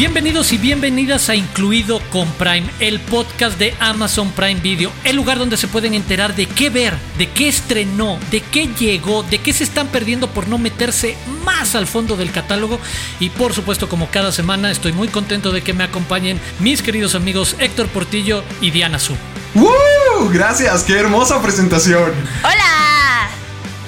Bienvenidos y bienvenidas a Incluido con Prime, el podcast de Amazon Prime Video, el lugar donde se pueden enterar de qué ver, de qué estrenó, de qué llegó, de qué se están perdiendo por no meterse más al fondo del catálogo y por supuesto como cada semana estoy muy contento de que me acompañen mis queridos amigos Héctor Portillo y Diana Su. ¡Uh! Gracias, qué hermosa presentación. ¡Hola!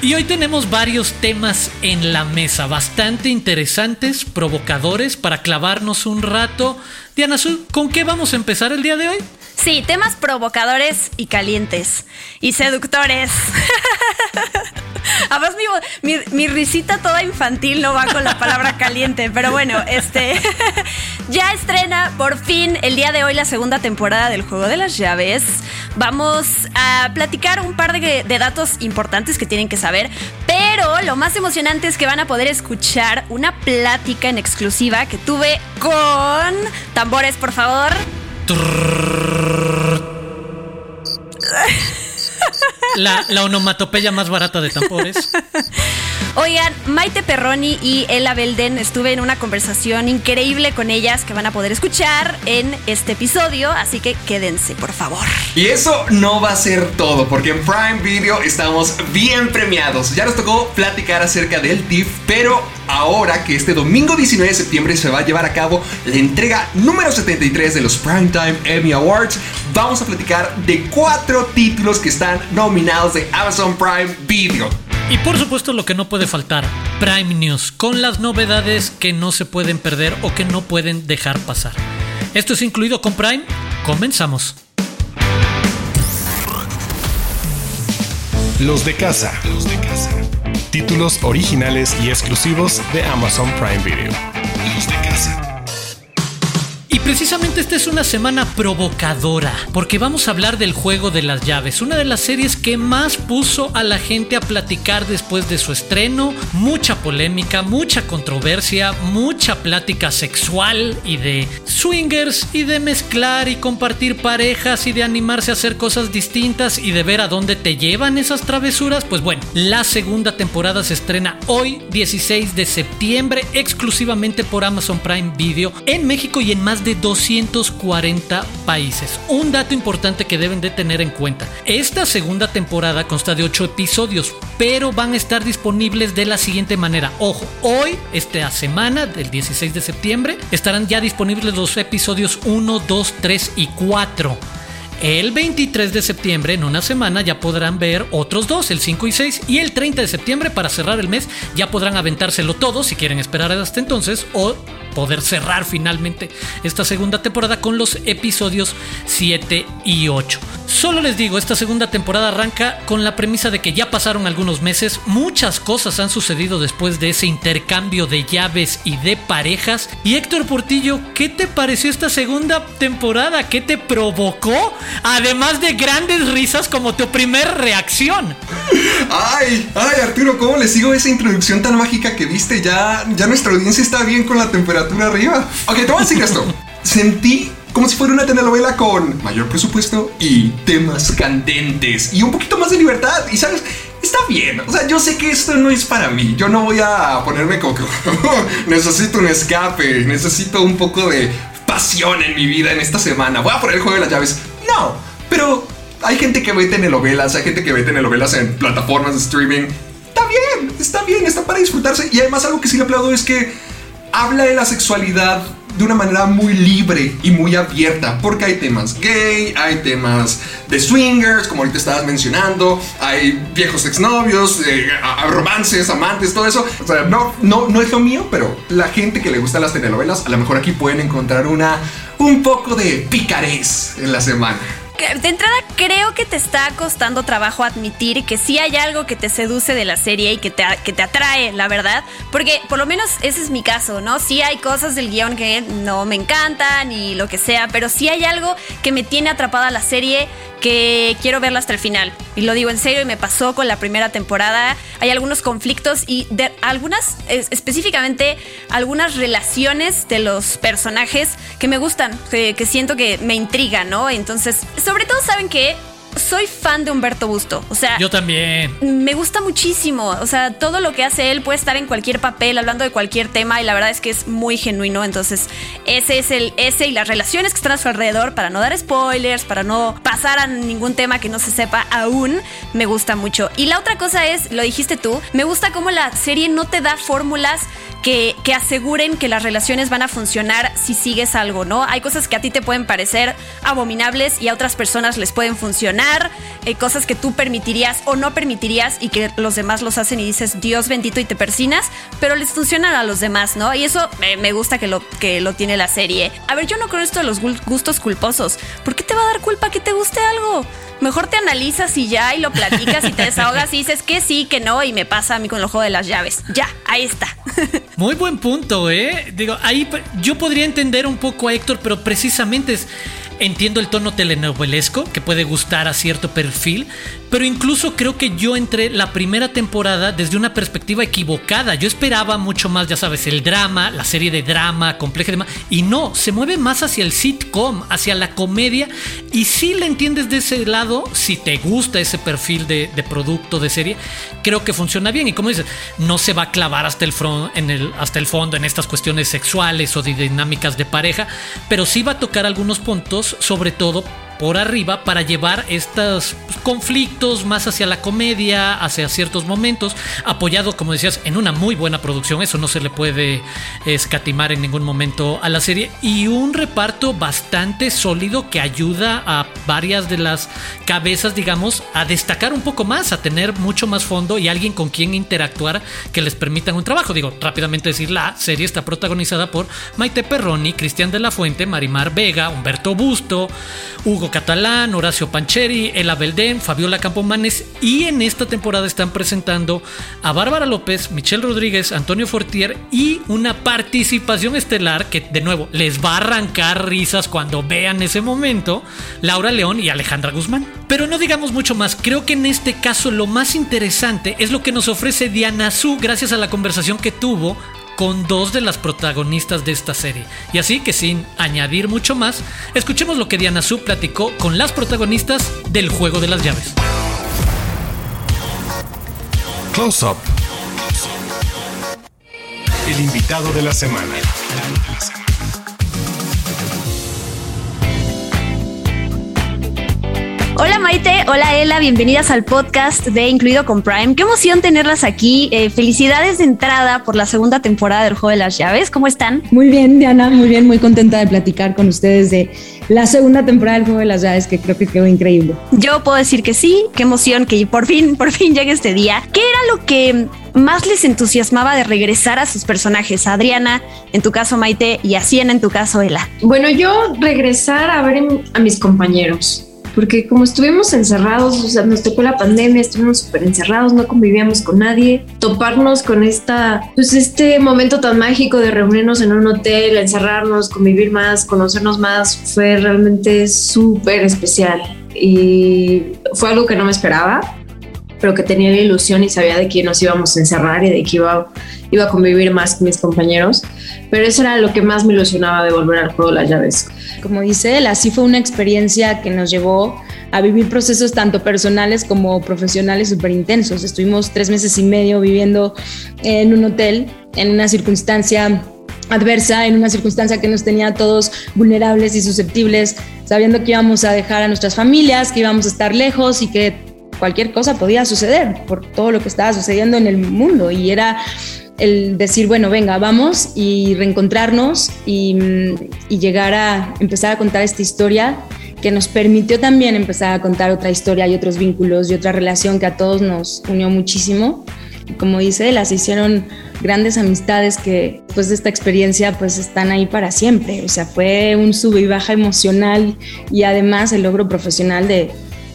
Y hoy tenemos varios temas en la mesa, bastante interesantes, provocadores, para clavarnos un rato. Diana Su, ¿con qué vamos a empezar el día de hoy? Sí, temas provocadores y calientes. Y seductores. Además, mi, mi, risita toda infantil no va con la palabra caliente, pero bueno, este ya estrena por fin el día de hoy la segunda temporada del Juego de las Llaves. Vamos a platicar un par de datos importantes que tienen que saber, pero lo más emocionante es que van a poder escuchar una plática en exclusiva que tuve con tambores, por favor. La, la, onomatopeya más barata de tambores. Oigan, Maite Perroni y Ella Belden, estuve en una conversación increíble con ellas que van a poder escuchar en este episodio, así que quédense, por favor. Y eso no va a ser todo, porque en Prime Video estamos bien premiados. Ya nos tocó platicar acerca del TIFF, pero ahora que este domingo 19 de septiembre se va a llevar a cabo la entrega número 73 de los Primetime Emmy Awards, vamos a platicar de cuatro títulos que están nominados de Amazon Prime Video. Y por supuesto lo que no puede faltar, Prime News, con las novedades que no se pueden perder o que no pueden dejar pasar. Esto es incluido con Prime, comenzamos. Los de casa. Los de casa. Títulos originales y exclusivos de Amazon Prime Video. Los de casa. Precisamente esta es una semana provocadora, porque vamos a hablar del juego de las llaves, una de las series que más puso a la gente a platicar después de su estreno, mucha polémica, mucha controversia, mucha plática sexual y de swingers y de mezclar y compartir parejas y de animarse a hacer cosas distintas y de ver a dónde te llevan esas travesuras. Pues bueno, la segunda temporada se estrena hoy, 16 de septiembre, exclusivamente por Amazon Prime Video en México y en más de 240 países. Un dato importante que deben de tener en cuenta. Esta segunda temporada consta de 8 episodios, pero van a estar disponibles de la siguiente manera. Ojo, hoy, esta semana del 16 de septiembre, estarán ya disponibles los episodios 1, 2, 3 y 4. El 23 de septiembre, en una semana, ya podrán ver otros dos, el 5 y 6. Y el 30 de septiembre, para cerrar el mes, ya podrán aventárselo todo si quieren esperar hasta entonces o poder cerrar finalmente esta segunda temporada con los episodios 7 y 8. Solo les digo, esta segunda temporada arranca con la premisa de que ya pasaron algunos meses, muchas cosas han sucedido después de ese intercambio de llaves y de parejas. Y Héctor Portillo, ¿qué te pareció esta segunda temporada? ¿Qué te provocó? Además de grandes risas como tu primer reacción. Ay, ay Arturo, ¿cómo le sigo esa introducción tan mágica que viste? Ya, ya nuestra audiencia está bien con la temperatura arriba. Ok, te voy a decir esto. Sentí como si fuera una telenovela con mayor presupuesto y temas candentes y un poquito más de libertad. Y sabes, está bien. O sea, yo sé que esto no es para mí. Yo no voy a ponerme como que necesito un escape, necesito un poco de pasión en mi vida en esta semana. Voy a poner el juego de las llaves. No, pero hay gente que ve telenovelas, hay gente que ve telenovelas en plataformas de streaming. Está bien, está bien, está para disfrutarse. Y además algo que sí le aplaudo es que habla de la sexualidad de una manera muy libre y muy abierta, porque hay temas gay, hay temas de swingers, como ahorita estabas mencionando, hay viejos exnovios, eh, romances, amantes, todo eso. O sea, no, no, no es lo mío, pero la gente que le gusta las telenovelas, a lo mejor aquí pueden encontrar una, un poco de picarés en la semana de entrada creo que te está costando trabajo admitir que sí hay algo que te seduce de la serie y que te, que te atrae, la verdad. Porque por lo menos ese es mi caso, ¿no? Sí hay cosas del guion que no me encantan y lo que sea, pero sí hay algo que me tiene atrapada la serie que quiero verla hasta el final. Y lo digo en serio y me pasó con la primera temporada. Hay algunos conflictos y de algunas, específicamente algunas relaciones de los personajes que me gustan, que, que siento que me intrigan, ¿no? Entonces, sobre todo saben que soy fan de Humberto Busto. O sea, yo también. Me gusta muchísimo. O sea, todo lo que hace él puede estar en cualquier papel, hablando de cualquier tema, y la verdad es que es muy genuino. Entonces, ese es el ese y las relaciones que están a su alrededor, para no dar spoilers, para no pasar a ningún tema que no se sepa aún, me gusta mucho. Y la otra cosa es, lo dijiste tú, me gusta cómo la serie no te da fórmulas que, aseguren que las relaciones van a funcionar si sigues algo, ¿no? Hay cosas que a ti te pueden parecer abominables y a otras personas les pueden funcionar, eh, cosas que tú permitirías o no permitirías y que los demás los hacen y dices Dios bendito y te persinas, pero les funcionan a los demás, ¿no? Y eso me, gusta que lo, que lo tiene la serie. A ver, yo no creo esto de los gustos culposos. ¿Por qué te va a dar culpa que te guste algo? Mejor te analizas y ya y lo platicas y te desahogas y dices que sí, que no y me pasa a mí con el juego de las llaves. Ya, ahí está. Muy buen punto, ¿eh? Digo, ahí yo podría entender un poco a Héctor, pero precisamente es entiendo el tono telenovelesco que puede gustar a cierto perfil, pero incluso creo que yo entré la primera temporada desde una perspectiva equivocada. Yo esperaba mucho más, ya sabes, el drama, la serie de drama compleja y demás, y no, se mueve más hacia el sitcom, hacia la comedia, y si le entiendes de ese lado, si te gusta ese perfil de, producto, de serie, creo que funciona bien. Y como dices, no se va a clavar hasta el, el, hasta el fondo en estas cuestiones sexuales o de dinámicas de pareja, pero sí va a tocar algunos puntos sobre todo por arriba para llevar estos conflictos más hacia la comedia, hacia ciertos momentos, apoyado, como decías, en una muy buena producción, eso no se le puede escatimar en ningún momento a la serie, y un reparto bastante sólido que ayuda a varias de las cabezas, digamos, a destacar un poco más, a tener mucho más fondo y alguien con quien interactuar que les permitan un trabajo. Digo, rápidamente decir, la serie está protagonizada por Maite Perroni, Cristian de la Fuente, Marimar Vega, Humberto Busto, Hugo Catalán, Horacio Pancheri, Ela Belden, Fabiola Campomanes y en esta temporada están presentando a Bárbara López, Michelle Rodríguez, Antonio Fortier y una participación estelar que de nuevo les va a arrancar risas cuando vean ese momento, Laura León y Alejandra Guzmán. Pero no digamos mucho más, creo que en este caso lo más interesante es lo que nos ofrece Diana Su gracias a la conversación que tuvo con dos de las protagonistas de esta serie. Y así que sin añadir mucho más, escuchemos lo que Diana Su platicó con las protagonistas del juego de las llaves. Close Up. El invitado de la semana. Hola Maite, hola Ela, bienvenidas al podcast de Incluido con Prime. Qué emoción tenerlas aquí. Eh, felicidades de entrada por la segunda temporada del Juego de las Llaves. ¿Cómo están? Muy bien, Diana, muy bien, muy contenta de platicar con ustedes de la segunda temporada del Juego de las Llaves, que creo que quedó increíble. Yo puedo decir que sí, qué emoción que por fin, por fin llegue este día. ¿Qué era lo que más les entusiasmaba de regresar a sus personajes? Adriana, en tu caso Maite, y a Siena, en tu caso Ela. Bueno, yo regresar a ver a mis compañeros porque como estuvimos encerrados, o sea, nos tocó la pandemia, estuvimos súper encerrados, no convivíamos con nadie, toparnos con esta, pues este momento tan mágico de reunirnos en un hotel, encerrarnos, convivir más, conocernos más, fue realmente súper especial. Y fue algo que no me esperaba, pero que tenía la ilusión y sabía de que nos íbamos a encerrar y de que iba, a convivir más con mis compañeros, pero eso era lo que más me ilusionaba de volver al juego de las llaves. Como dice él, así fue una experiencia que nos llevó a vivir procesos tanto personales como profesionales súper intensos. Estuvimos tres meses y medio viviendo en un hotel, en una circunstancia adversa, en una circunstancia que nos tenía todos vulnerables y susceptibles, sabiendo que íbamos a dejar a nuestras familias, que íbamos a estar lejos y que cualquier cosa podía suceder por todo lo que estaba sucediendo en el mundo y era el decir, bueno, venga, vamos y reencontrarnos y, llegar a empezar a contar esta historia que nos permitió también empezar a contar otra historia y otros vínculos y otra relación que a todos nos unió muchísimo. Y como dice, las hicieron grandes amistades que después de esta experiencia pues están ahí para siempre. O sea, fue un sub y baja emocional y además el logro profesional de,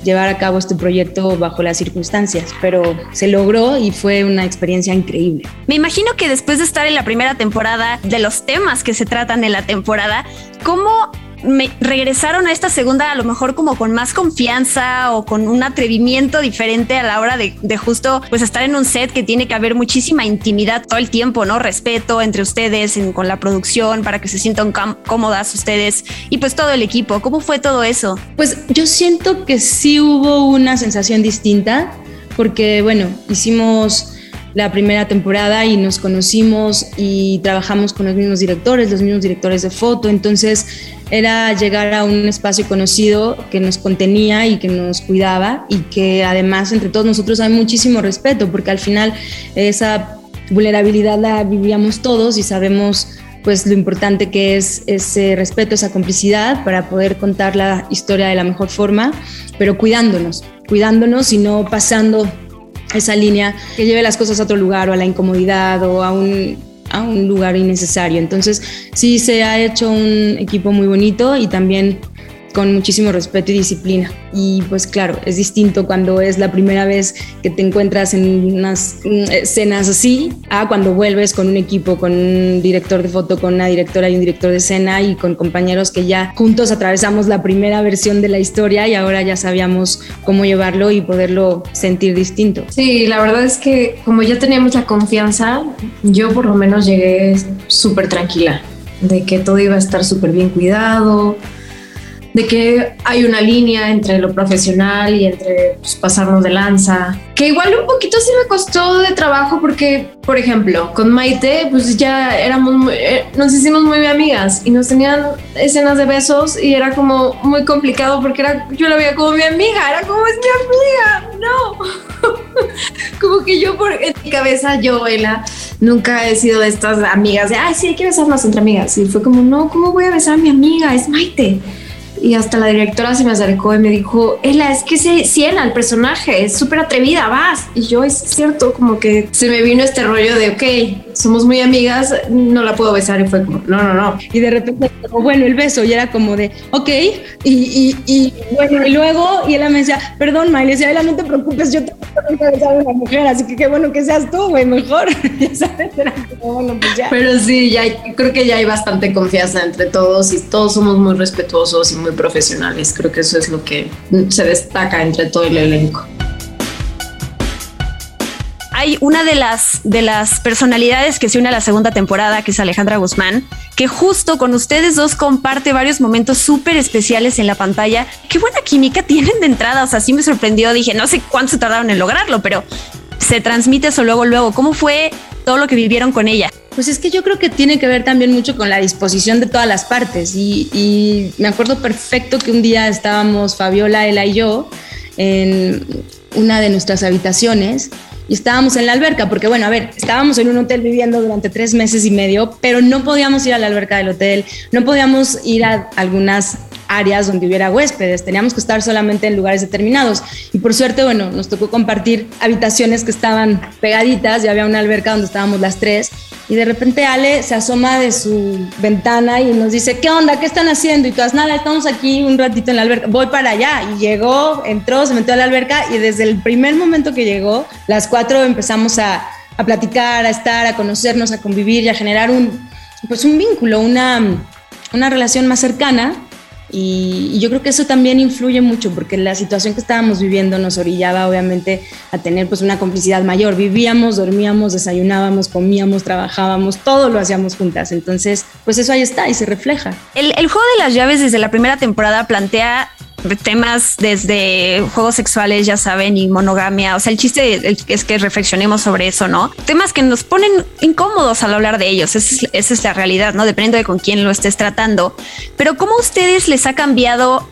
llevar a cabo este proyecto bajo las circunstancias, pero se logró y fue una experiencia increíble. Me imagino que después de estar en la primera temporada, de los temas que se tratan en la temporada, ¿cómo me regresaron a esta segunda a lo mejor como con más confianza o con un atrevimiento diferente a la hora de, justo pues estar en un set que tiene que haber muchísima intimidad todo el tiempo, ¿no? Respeto entre ustedes, con la producción, para que se sientan cómodas ustedes y pues todo el equipo. ¿Cómo fue todo eso? Pues yo siento que sí hubo una sensación distinta, porque bueno, hicimos la primera temporada y nos conocimos y trabajamos con los mismos directores, los mismos directores de foto, entonces era llegar a un espacio conocido que nos contenía y que nos cuidaba y que además entre todos nosotros hay muchísimo respeto porque al final esa vulnerabilidad la vivíamos todos y sabemos pues lo importante que es ese respeto, esa complicidad para poder contar la historia de la mejor forma, pero cuidándonos, cuidándonos y no pasando esa línea que lleve las cosas a otro lugar o a la incomodidad o a un, a un lugar innecesario. Entonces sí se ha hecho un equipo muy bonito y también con muchísimo respeto y disciplina. Y pues claro, es distinto cuando es la primera vez que te encuentras en unas mm, escenas así a cuando vuelves con un equipo, con un director de foto, con una directora y un director de escena y con compañeros que ya juntos atravesamos la primera versión de la historia y ahora ya sabíamos cómo llevarlo y poderlo sentir distinto. Sí, la verdad es que como ya teníamos la confianza, yo por lo menos llegué súper tranquila de que todo iba a estar súper bien cuidado, de que hay una línea entre lo profesional y entre pues, pasarnos de lanza. Que igual un poquito sí me costó de trabajo porque, por ejemplo, con Maite, pues ya éramos, eh, nos hicimos muy amigas y nos tenían escenas de besos y era como muy complicado porque era, yo la veía como mi amiga, era como es mi amiga, no. como que yo por en mi cabeza, yo, Ela, nunca he sido de estas amigas de, ay, sí, hay que besarnos entre amigas. Y fue como, no, ¿cómo voy a besar a mi amiga? Es Maite y hasta la directora se me acercó y me dijo, Ela, es que se ciena el personaje, es súper atrevida, vas. Y yo, es cierto, como que se me vino este rollo de, ok, somos muy amigas, no la puedo besar. Y fue como, no, no, no. Y de repente, bueno, el beso, y era como de, ok, y, y, y bueno, y luego, y ella me decía, perdón, Miley, decía, Ela, no te preocupes, yo tampoco he besado a una mujer, así que qué bueno que seas tú, güey, mejor. ya sabes, era como, bueno, pues ya. Pero sí, ya creo que ya hay bastante confianza entre todos y todos somos muy respetuosos y muy profesionales. Creo que eso es lo que se destaca entre todo el elenco. Hay una de las, de las personalidades que se une a la segunda temporada, que es Alejandra Guzmán, que justo con ustedes dos comparte varios momentos súper especiales en la pantalla. Qué buena química tienen de entrada. O sea, sí me sorprendió. Dije, no sé cuánto se tardaron en lograrlo, pero se transmite eso luego, luego. ¿Cómo fue todo lo que vivieron con ella? Pues es que yo creo que tiene que ver también mucho con la disposición de todas las partes. Y, me acuerdo perfecto que un día estábamos Fabiola, Ela y yo en una de nuestras habitaciones y estábamos en la alberca, porque bueno, a ver, estábamos en un hotel viviendo durante tres meses y medio, pero no podíamos ir a la alberca del hotel, no podíamos ir a algunas áreas donde hubiera huéspedes, teníamos que estar solamente en lugares determinados. Y por suerte, bueno, nos tocó compartir habitaciones que estaban pegaditas, y había una alberca donde estábamos las tres, y de repente Ale se asoma de su ventana y nos dice, ¿qué onda? ¿Qué están haciendo? Y todas, nada, estamos aquí un ratito en la alberca, voy para allá. Y llegó, entró, se metió a la alberca y desde el primer momento que llegó, las cuatro empezamos a, a platicar, a estar, a conocernos, a convivir y a generar un, pues un vínculo, una, una relación más cercana y, yo creo que eso también influye mucho porque la situación que estábamos viviendo nos orillaba obviamente a tener pues una complicidad mayor. Vivíamos, dormíamos, desayunábamos, comíamos, trabajábamos, todo lo hacíamos juntas. Entonces, pues eso ahí está y se refleja. El, el juego de las llaves desde la primera temporada plantea temas desde juegos sexuales, ya saben, y monogamia. O sea, el chiste es que reflexionemos sobre eso, ¿no? Temas que nos ponen incómodos al hablar de ellos. Esa es, la realidad, ¿no? Depende de con quién lo estés tratando. Pero ¿cómo a ustedes les ha cambiado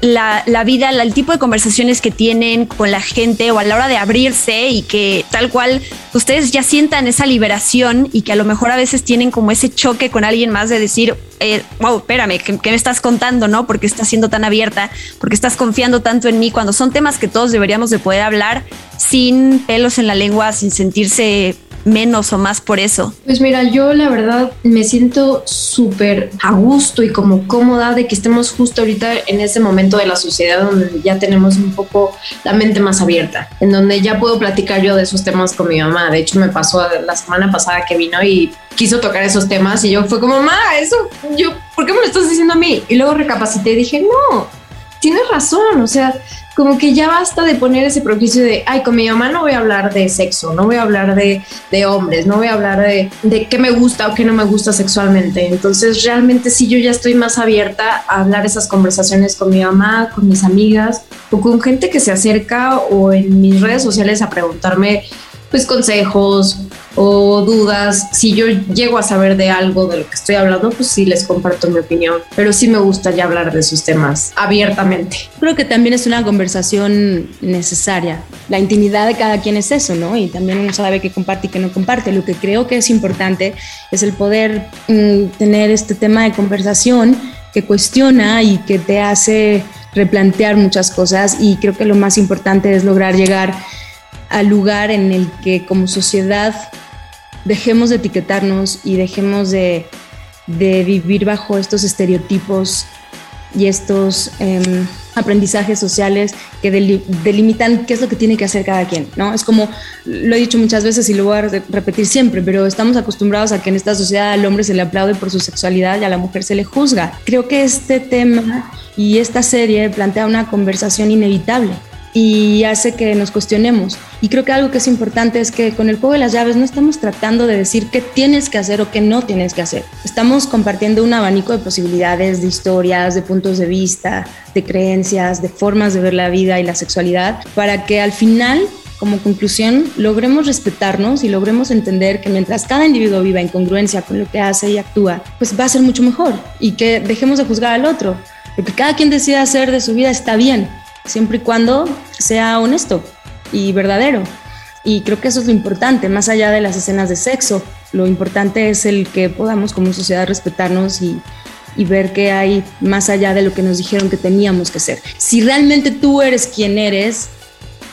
la, la, vida, el tipo de conversaciones que tienen con la gente o a la hora de abrirse y que tal cual ustedes ya sientan esa liberación y que a lo mejor a veces tienen como ese choque con alguien más de decir, eh, wow, espérame, ¿qué, me estás contando? ¿No? Porque estás siendo tan abierta, porque estás confiando tanto en mí, cuando son temas que todos deberíamos de poder hablar sin pelos en la lengua, sin sentirse menos o más por eso? Pues mira, yo la verdad me siento súper a gusto y como cómoda de que estemos justo ahorita en ese momento de la sociedad donde ya tenemos un poco la mente más abierta, en donde ya puedo platicar yo de esos temas con mi mamá. De hecho, me pasó la semana pasada que vino y quiso tocar esos temas y yo fue como, mamá, eso, yo, ¿por qué me lo estás diciendo a mí? Y luego recapacité y dije, no, tienes razón, o sea, como que ya basta de poner ese prejuicio de, ay, con mi mamá no voy a hablar de sexo, no voy a hablar de, de hombres, no voy a hablar de, de qué me gusta o qué no me gusta sexualmente. Entonces, realmente sí, yo ya estoy más abierta a hablar esas conversaciones con mi mamá, con mis amigas o con gente que se acerca o en mis redes sociales a preguntarme pues consejos o dudas. Si yo llego a saber de algo de lo que estoy hablando, pues sí les comparto mi opinión. Pero sí me gusta ya hablar de esos temas abiertamente. Creo que también es una conversación necesaria. La intimidad de cada quien es eso, ¿no? Y también uno sabe qué comparte y qué no comparte. Lo que creo que es importante es el poder mm, tener este tema de conversación que cuestiona y que te hace replantear muchas cosas y creo que lo más importante es lograr llegar al lugar en el que como sociedad dejemos de etiquetarnos y dejemos de, vivir bajo estos estereotipos y estos em, aprendizajes sociales que delimitan qué es lo que tiene que hacer cada quien, ¿no? Es como, lo he dicho muchas veces y lo voy a repetir siempre, pero estamos acostumbrados a que en esta sociedad al hombre se le aplaude por su sexualidad y a la mujer se le juzga. Creo que este tema y esta serie plantea una conversación inevitable y hace que nos cuestionemos. Y creo que algo que es importante es que con el juego de las llaves no estamos tratando de decir qué tienes que hacer o qué no tienes que hacer. Estamos compartiendo un abanico de posibilidades, de historias, de puntos de vista, de creencias, de formas de ver la vida y la sexualidad, para que al final como conclusión, logremos respetarnos y logremos entender que mientras cada individuo viva en congruencia con lo que hace y actúa, pues va a ser mucho mejor y que dejemos de juzgar al otro. Lo que cada quien decida hacer de su vida está bien, siempre y cuando sea honesto y verdadero. Y creo que eso es lo importante, más allá de las escenas de sexo, lo importante es el que podamos como sociedad respetarnos y, ver que hay más allá de lo que nos dijeron que teníamos que ser. Si realmente tú eres quien eres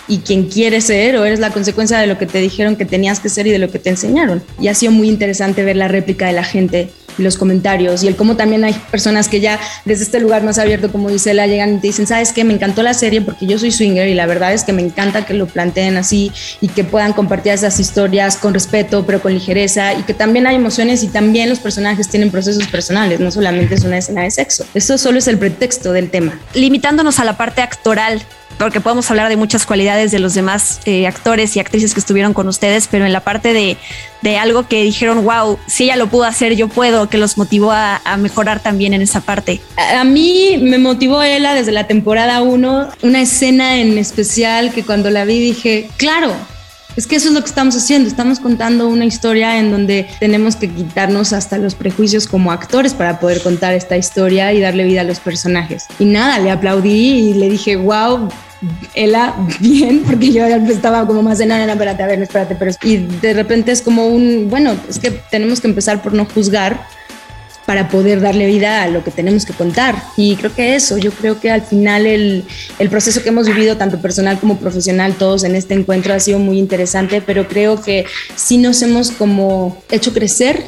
y quien quieres ser o eres la consecuencia de lo que te dijeron que tenías que ser y de lo que te enseñaron. Y ha sido muy interesante ver la réplica de la gente los comentarios y el cómo también hay personas que ya desde este lugar más abierto como dice la llegan y te dicen, sabes qué, me encantó la serie porque yo soy swinger y la verdad es que me encanta que lo planteen así y que puedan compartir esas historias con respeto pero con ligereza y que también hay emociones y también los personajes tienen procesos personales, no solamente es una escena de sexo. Eso solo es el pretexto del tema. Limitándonos a la parte actoral, porque podemos hablar de muchas cualidades de los demás eh, actores y actrices que estuvieron con ustedes, pero en la parte de, de, algo que dijeron, wow, si ella lo pudo hacer, yo puedo, que los motivó a, a mejorar también en esa parte. A, mí me motivó ella desde la temporada 1, una escena en especial que cuando la vi dije, claro, es que eso es lo que estamos haciendo, estamos contando una historia en donde tenemos que quitarnos hasta los prejuicios como actores para poder contar esta historia y darle vida a los personajes. Y nada, le aplaudí y le dije, wow, Ela, bien, porque yo estaba como más de nada, espérate, a ver, espérate, pero y de repente es como un, bueno, es que tenemos que empezar por no juzgar para poder darle vida a lo que tenemos que contar. Y creo que eso, yo creo que al final el, el, proceso que hemos vivido, tanto personal como profesional, todos en este encuentro ha sido muy interesante, pero creo que sí nos hemos como hecho crecer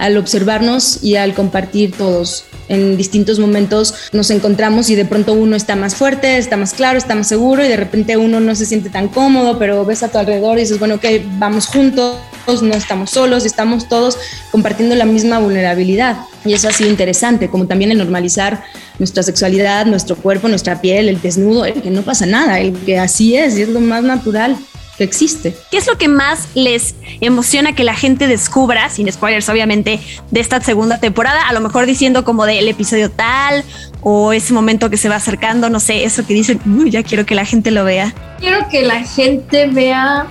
al observarnos y al compartir todos. En distintos momentos nos encontramos y de pronto uno está más fuerte, está más claro, está más seguro y de repente uno no se siente tan cómodo, pero ves a tu alrededor y dices, bueno, ok, vamos juntos, no estamos solos, estamos todos compartiendo la misma vulnerabilidad. Y eso ha sido interesante, como también el normalizar nuestra sexualidad, nuestro cuerpo, nuestra piel, el desnudo, el que no pasa nada, el que así es y es lo más natural existe. ¿Qué es lo que más les emociona que la gente descubra, sin spoilers obviamente, de esta segunda temporada? A lo mejor diciendo como del episodio tal o ese momento que se va acercando, no sé, eso que dicen, ya quiero que la gente lo vea. Quiero que la gente vea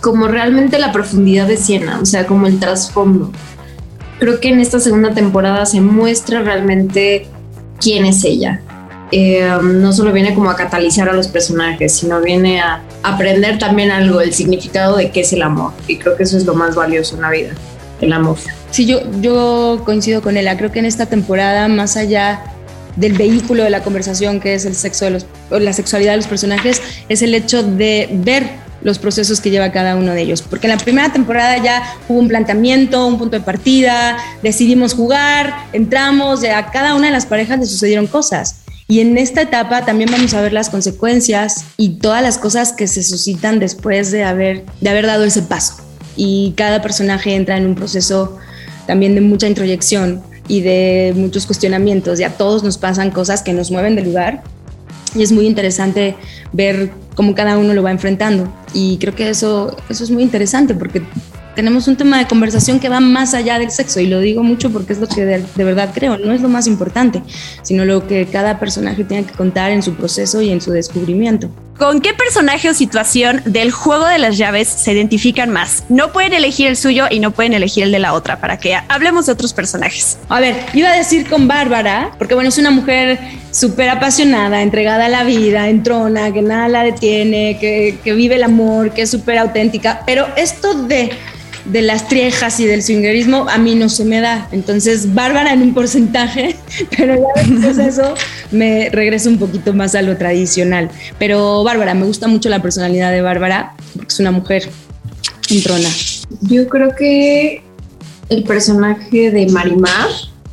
como realmente la profundidad de Siena, o sea, como el trasfondo. Creo que en esta segunda temporada se muestra realmente quién es ella, eh, no solo viene como a catalizar a los personajes, sino viene a aprender también algo, el significado de qué es el amor. Y creo que eso es lo más valioso en la vida, el amor. Sí, yo, yo coincido con ella. Creo que en esta temporada, más allá del vehículo de la conversación, que es el sexo de los, la sexualidad de los personajes, es el hecho de ver los procesos que lleva cada uno de ellos. Porque en la primera temporada ya hubo un planteamiento, un punto de partida, decidimos jugar, entramos, a cada una de las parejas le sucedieron cosas. Y en esta etapa también vamos a ver las consecuencias y todas las cosas que se suscitan después de haber, de haber dado ese paso. Y cada personaje entra en un proceso también de mucha introyección y de muchos cuestionamientos. Y a todos nos pasan cosas que nos mueven del lugar. Y es muy interesante ver cómo cada uno lo va enfrentando. Y creo que eso, eso es muy interesante porque tenemos un tema de conversación que va más allá del sexo y lo digo mucho porque es lo que de, verdad creo, no es lo más importante, sino lo que cada personaje tiene que contar en su proceso y en su descubrimiento. ¿Con qué personaje o situación del juego de las llaves se identifican más? No pueden elegir el suyo y no pueden elegir el de la otra para que hablemos de otros personajes. A ver, iba a decir con Bárbara, porque bueno, es una mujer súper apasionada, entregada a la vida, entrona, que nada la detiene, que, que vive el amor, que es súper auténtica, pero esto de de las triejas y del swingerismo a mí no se me da. Entonces, Bárbara en un porcentaje, pero ya después eso me regreso un poquito más a lo tradicional. Pero Bárbara, me gusta mucho la personalidad de Bárbara, porque es una mujer entrona. Yo creo que el personaje de Marimar,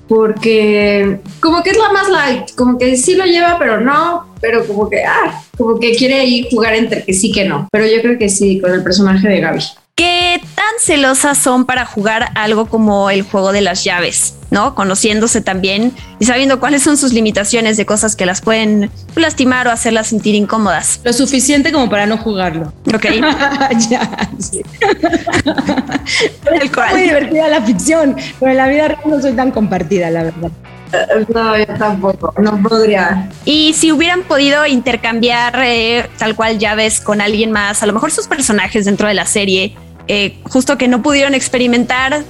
porque como que es la más light, como que sí lo lleva, pero no, pero como que, ah, como que quiere ahí jugar entre que sí que no. Pero yo creo que sí, con el personaje de Gaby. ¿Qué tan celosas son para jugar algo como el juego de las llaves? ¿No? Conociéndose también y sabiendo cuáles son sus limitaciones de cosas que las pueden lastimar o hacerlas sentir incómodas. Lo suficiente como para no jugarlo. Ok. ya, sí. es muy divertida la ficción, pero en la vida real no soy tan compartida, la verdad. No, yo tampoco, no podría. Y si hubieran podido intercambiar eh, tal cual llaves con alguien más, a lo mejor sus personajes dentro de la serie, eh, justo que no pudieron experimentar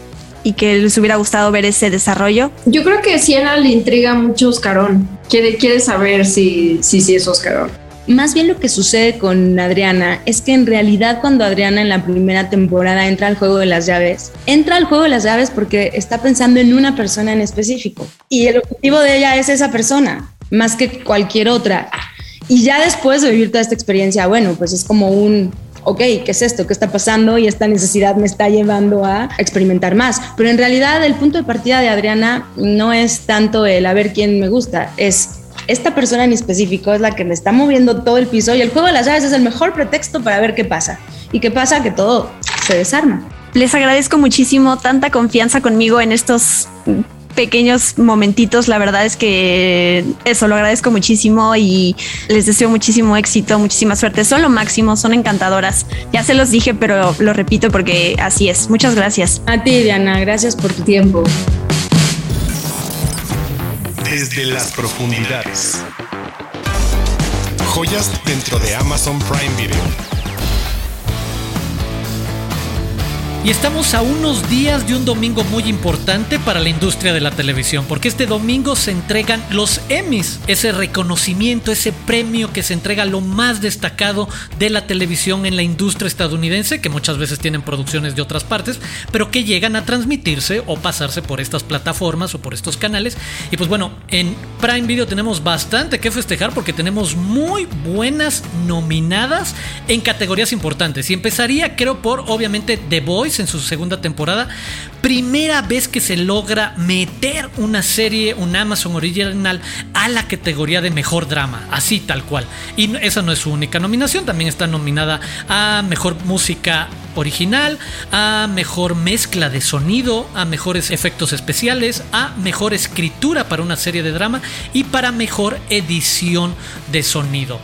y que les hubiera gustado ver ese desarrollo. Yo creo que Siena le intriga mucho Oscarón. Quiere, quiere saber si, si, si es Oscarón. Más bien lo que sucede con Adriana es que en realidad cuando Adriana en la primera temporada entra al juego de las llaves, entra al juego de las llaves porque está pensando en una persona en específico y el objetivo de ella es esa persona, más que cualquier otra. Y ya después de vivir toda esta experiencia, bueno, pues es como un, ok, ¿qué es esto? ¿Qué está pasando? Y esta necesidad me está llevando a experimentar más. Pero en realidad el punto de partida de Adriana no es tanto el a ver quién me gusta, es esta persona en específico es la que me está moviendo todo el piso y el juego de las llaves es el mejor pretexto para ver qué pasa. ¿Y qué pasa? Que todo se desarma. Les agradezco muchísimo tanta confianza conmigo en estos pequeños momentitos. La verdad es que eso lo agradezco muchísimo y les deseo muchísimo éxito, muchísima suerte. Son lo máximo, son encantadoras. Ya se los dije, pero lo repito porque así es. Muchas gracias. A ti, Diana, gracias por tu tiempo. Desde las profundidades. Joyas dentro de Amazon Prime Video. Y estamos a unos días de un domingo muy importante para la industria de la televisión, porque este domingo se entregan los Emmys, ese reconocimiento, ese premio que se entrega a lo más destacado de la televisión en la industria estadounidense, que muchas veces tienen producciones de otras partes, pero que llegan a transmitirse o pasarse por estas plataformas o por estos canales. Y pues bueno, en Prime Video tenemos bastante que festejar porque tenemos muy buenas nominadas en categorías importantes. Y empezaría creo por obviamente The Voice, en su segunda temporada. Primera vez que se logra meter una serie, un Amazon original, a la categoría de mejor drama, así tal cual. Y esa no es su única nominación, también está nominada a mejor música original, a mejor mezcla de sonido, a mejores efectos especiales, a mejor escritura para una serie de drama y para mejor edición de sonido.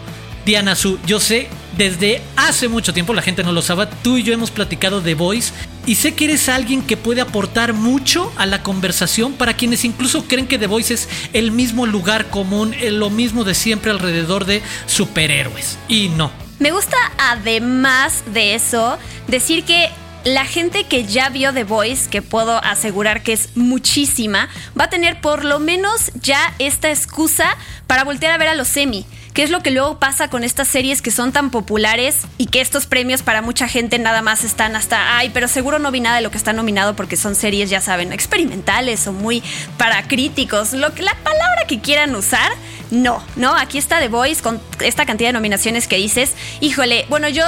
Diana Su, yo sé, desde hace mucho tiempo, la gente no lo sabe, tú y yo hemos platicado de Voice y sé que eres alguien que puede aportar mucho a la conversación para quienes incluso creen que The Voice es el mismo lugar común, lo mismo de siempre alrededor de superhéroes. Y no. Me gusta además de eso decir que la gente que ya vio The Voice, que puedo asegurar que es muchísima, va a tener por lo menos ya esta excusa para voltear a ver a los semi qué es lo que luego pasa con estas series que son tan populares y que estos premios para mucha gente nada más están hasta, ay, pero seguro no vi nada de lo que está nominado porque son series, ya saben, experimentales o muy para críticos, lo que la palabra que quieran usar. No, no, aquí está The Voice con esta cantidad de nominaciones que dices. Híjole, bueno, yo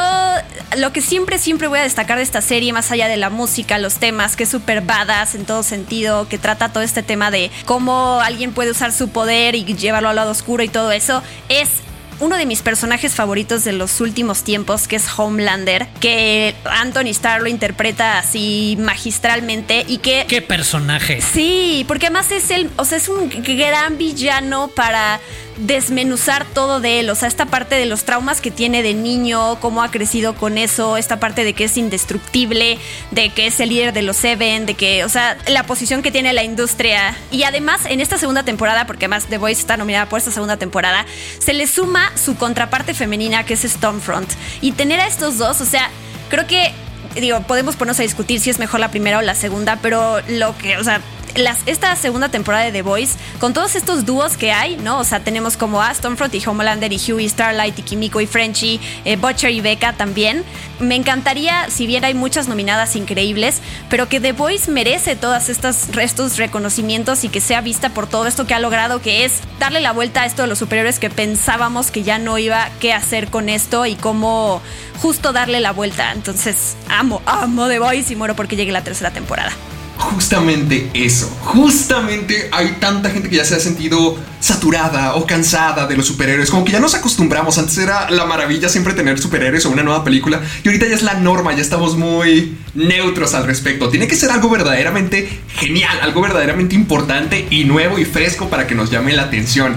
lo que siempre, siempre voy a destacar de esta serie, más allá de la música, los temas, que es súper badass en todo sentido, que trata todo este tema de cómo alguien puede usar su poder y llevarlo al lado oscuro y todo eso, es uno de mis personajes favoritos de los últimos tiempos, que es Homelander, que Anthony Starr lo interpreta así magistralmente y que... ¿Qué personaje? Sí, porque además es el, o sea, es un gran villano para desmenuzar todo de él, o sea, esta parte de los traumas que tiene de niño, cómo ha crecido con eso, esta parte de que es indestructible, de que es el líder de los Seven, de que, o sea, la posición que tiene la industria. Y además, en esta segunda temporada, porque además The Voice está nominada por esta segunda temporada, se le suma su contraparte femenina, que es Stormfront. Y tener a estos dos, o sea, creo que digo, podemos ponernos a discutir si es mejor la primera o la segunda, pero lo que, o sea, esta segunda temporada de The Voice, con todos estos dúos que hay, ¿no? O sea, tenemos como a Stormfront y Homelander y Huey, Starlight y Kimiko y Frenchy, eh, Butcher y Becca también. Me encantaría, si bien hay muchas nominadas increíbles, pero que The Voice merece todas estas estos reconocimientos y que sea vista por todo esto que ha logrado, que es darle la vuelta a esto de los superiores que pensábamos que ya no iba qué hacer con esto y cómo justo darle la vuelta. Entonces, amo, amo The Voice y muero porque llegue la tercera temporada justamente eso. Justamente hay tanta gente que ya se ha sentido saturada o cansada de los superhéroes. Como que ya nos acostumbramos. Antes era la maravilla siempre tener superhéroes o una nueva película. Y ahorita ya es la norma. Ya estamos muy neutros al respecto. Tiene que ser algo verdaderamente genial. Algo verdaderamente importante y nuevo y fresco para que nos llame la atención.